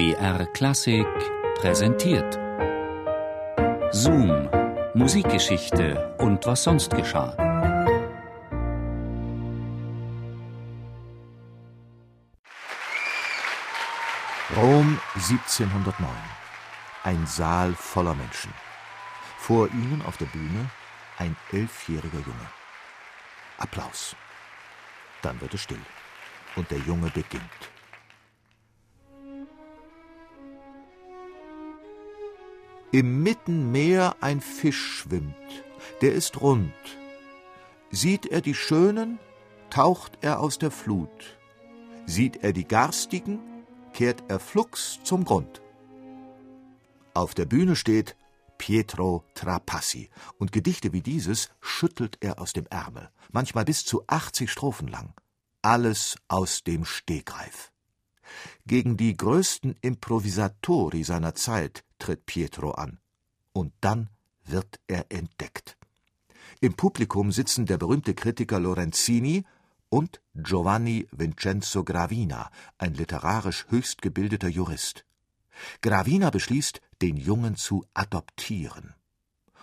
BR Klassik präsentiert. Zoom, Musikgeschichte und was sonst geschah. Rom 1709. Ein Saal voller Menschen. Vor ihnen auf der Bühne ein elfjähriger Junge. Applaus. Dann wird es still und der Junge beginnt. Im Mittenmeer ein Fisch schwimmt, der ist rund. Sieht er die Schönen, taucht er aus der Flut. Sieht er die Garstigen, kehrt er flugs zum Grund. Auf der Bühne steht Pietro Trapassi, und Gedichte wie dieses schüttelt er aus dem Ärmel, manchmal bis zu 80 Strophen lang. Alles aus dem Stegreif. Gegen die größten Improvisatori seiner Zeit tritt Pietro an. Und dann wird er entdeckt. Im Publikum sitzen der berühmte Kritiker Lorenzini und Giovanni Vincenzo Gravina, ein literarisch höchst gebildeter Jurist. Gravina beschließt, den Jungen zu adoptieren.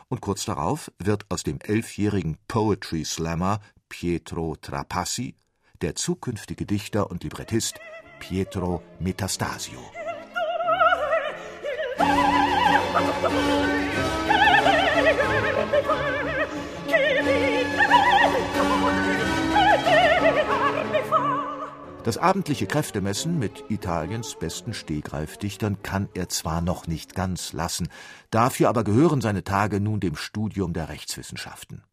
Und kurz darauf wird aus dem elfjährigen Poetry Slammer Pietro Trapassi der zukünftige Dichter und Librettist Pietro Metastasio. Das abendliche Kräftemessen mit Italiens besten Stegreifdichtern kann er zwar noch nicht ganz lassen, dafür aber gehören seine Tage nun dem Studium der Rechtswissenschaften.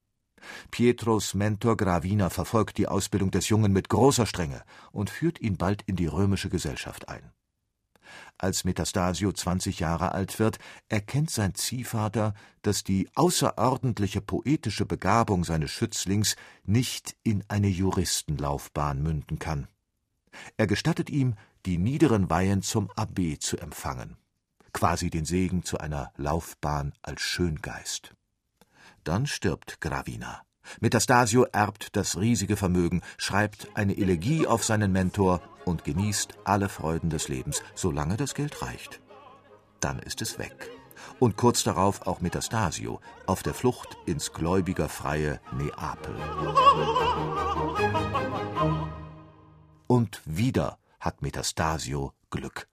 Pietros Mentor Gravina verfolgt die Ausbildung des Jungen mit großer Strenge und führt ihn bald in die römische Gesellschaft ein. Als Metastasio 20 Jahre alt wird, erkennt sein Ziehvater, dass die außerordentliche poetische Begabung seines Schützlings nicht in eine Juristenlaufbahn münden kann. Er gestattet ihm, die niederen Weihen zum Abb zu empfangen, quasi den Segen zu einer Laufbahn als Schöngeist. Dann stirbt Gravina. Metastasio erbt das riesige Vermögen, schreibt eine Elegie auf seinen Mentor und genießt alle Freuden des Lebens, solange das Geld reicht. Dann ist es weg. Und kurz darauf auch Metastasio auf der Flucht ins gläubigerfreie Neapel. Und wieder hat Metastasio Glück.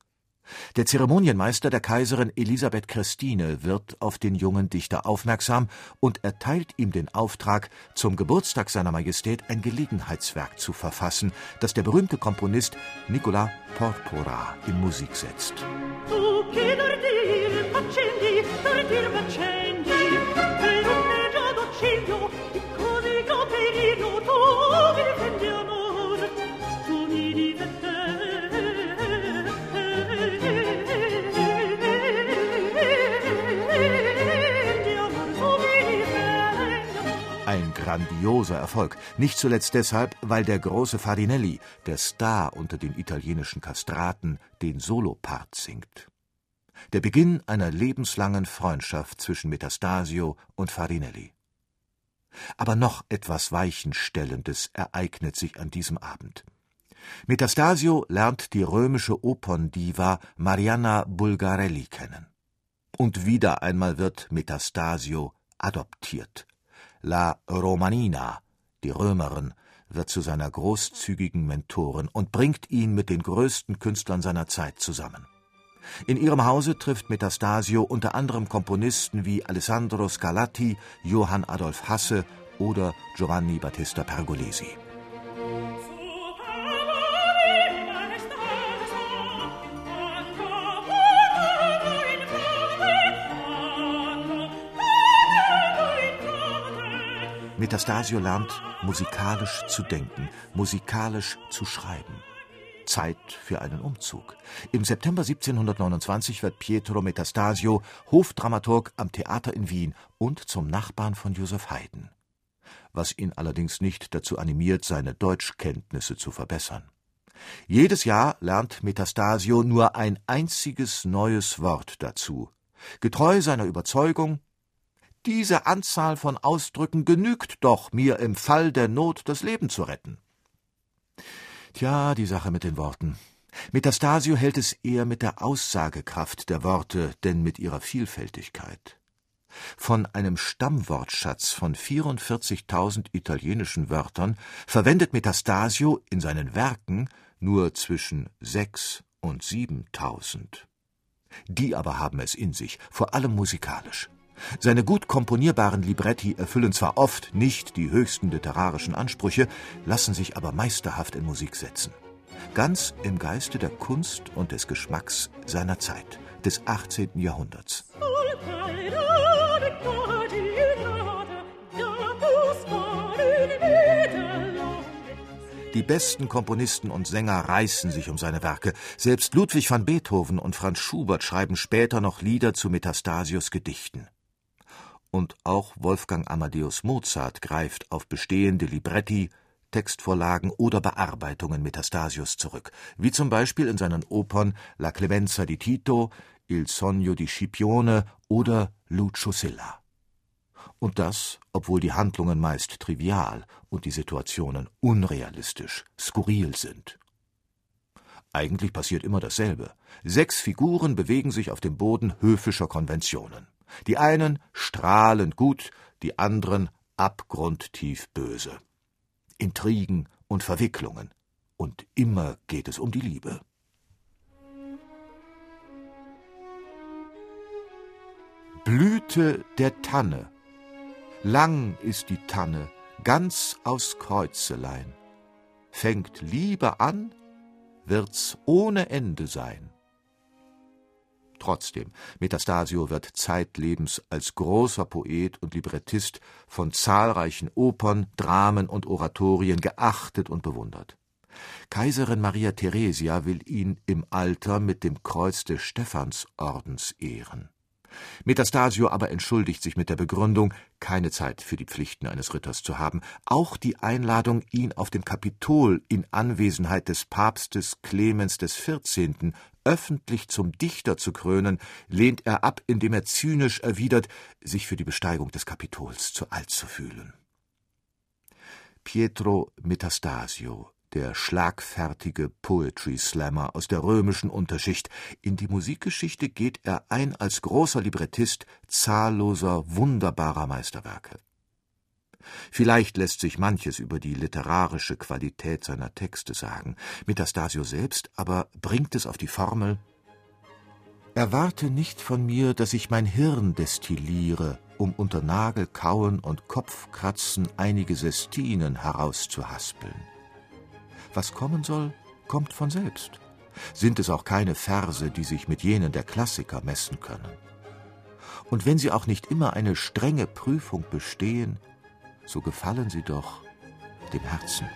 Der Zeremonienmeister der Kaiserin Elisabeth Christine wird auf den jungen Dichter aufmerksam und erteilt ihm den Auftrag, zum Geburtstag seiner Majestät ein Gelegenheitswerk zu verfassen, das der berühmte Komponist Nicola Porpora in Musik setzt. Ein grandioser Erfolg. Nicht zuletzt deshalb, weil der große Farinelli, der Star unter den italienischen Kastraten, den Solopart singt. Der Beginn einer lebenslangen Freundschaft zwischen Metastasio und Farinelli. Aber noch etwas Weichenstellendes ereignet sich an diesem Abend. Metastasio lernt die römische Operndiva Marianna Bulgarelli kennen. Und wieder einmal wird Metastasio adoptiert La Romanina, die Römerin, wird zu seiner großzügigen Mentorin und bringt ihn mit den größten Künstlern seiner Zeit zusammen. In ihrem Hause trifft Metastasio unter anderem Komponisten wie Alessandro Scarlatti, Johann Adolf Hasse oder Giovanni Battista Pergolesi. Metastasio lernt, musikalisch zu denken, musikalisch zu schreiben. Zeit für einen Umzug. Im September 1729 wird Pietro Metastasio Hofdramaturg am Theater in Wien und zum Nachbarn von Joseph Haydn. Was ihn allerdings nicht dazu animiert, seine Deutschkenntnisse zu verbessern. Jedes Jahr lernt Metastasio nur ein einziges neues Wort dazu. Getreu seiner Überzeugung, diese Anzahl von Ausdrücken genügt doch, mir im Fall der Not das Leben zu retten. Tja, die Sache mit den Worten. Metastasio hält es eher mit der Aussagekraft der Worte, denn mit ihrer Vielfältigkeit. Von einem Stammwortschatz von 44.000 italienischen Wörtern verwendet Metastasio in seinen Werken nur zwischen sechs und siebentausend. Die aber haben es in sich, vor allem musikalisch. Seine gut komponierbaren Libretti erfüllen zwar oft nicht die höchsten literarischen Ansprüche, lassen sich aber meisterhaft in Musik setzen. Ganz im Geiste der Kunst und des Geschmacks seiner Zeit, des 18. Jahrhunderts. Die besten Komponisten und Sänger reißen sich um seine Werke. Selbst Ludwig van Beethoven und Franz Schubert schreiben später noch Lieder zu Metastasios Gedichten. Und auch Wolfgang Amadeus Mozart greift auf bestehende Libretti, Textvorlagen oder Bearbeitungen Metastasios zurück, wie zum Beispiel in seinen Opern La Clemenza di Tito, Il sogno di Scipione oder Lucio Silla. Und das, obwohl die Handlungen meist trivial und die Situationen unrealistisch, skurril sind. Eigentlich passiert immer dasselbe. Sechs Figuren bewegen sich auf dem Boden höfischer Konventionen. Die einen strahlend gut, die anderen abgrundtief böse. Intrigen und Verwicklungen. Und immer geht es um die Liebe. Blüte der Tanne Lang ist die Tanne, ganz aus Kreuzelein. Fängt Liebe an, wird's ohne Ende sein. Trotzdem, Metastasio wird zeitlebens als großer Poet und Librettist von zahlreichen Opern, Dramen und Oratorien geachtet und bewundert. Kaiserin Maria Theresia will ihn im Alter mit dem Kreuz des Stephansordens ehren. Metastasio aber entschuldigt sich mit der Begründung, keine Zeit für die Pflichten eines Ritters zu haben. Auch die Einladung, ihn auf dem Kapitol in Anwesenheit des Papstes Clemens XIV. öffentlich zum Dichter zu krönen, lehnt er ab, indem er zynisch erwidert, sich für die Besteigung des Kapitols zu alt zu fühlen. Pietro Metastasio der schlagfertige Poetry Slammer aus der römischen Unterschicht. In die Musikgeschichte geht er ein als großer Librettist zahlloser, wunderbarer Meisterwerke. Vielleicht lässt sich manches über die literarische Qualität seiner Texte sagen. Metastasio selbst aber bringt es auf die Formel Erwarte nicht von mir, dass ich mein Hirn destilliere, um unter Nagelkauen und Kopfkratzen einige Sestinen herauszuhaspeln. Was kommen soll, kommt von selbst. Sind es auch keine Verse, die sich mit jenen der Klassiker messen können. Und wenn sie auch nicht immer eine strenge Prüfung bestehen, so gefallen sie doch dem Herzen.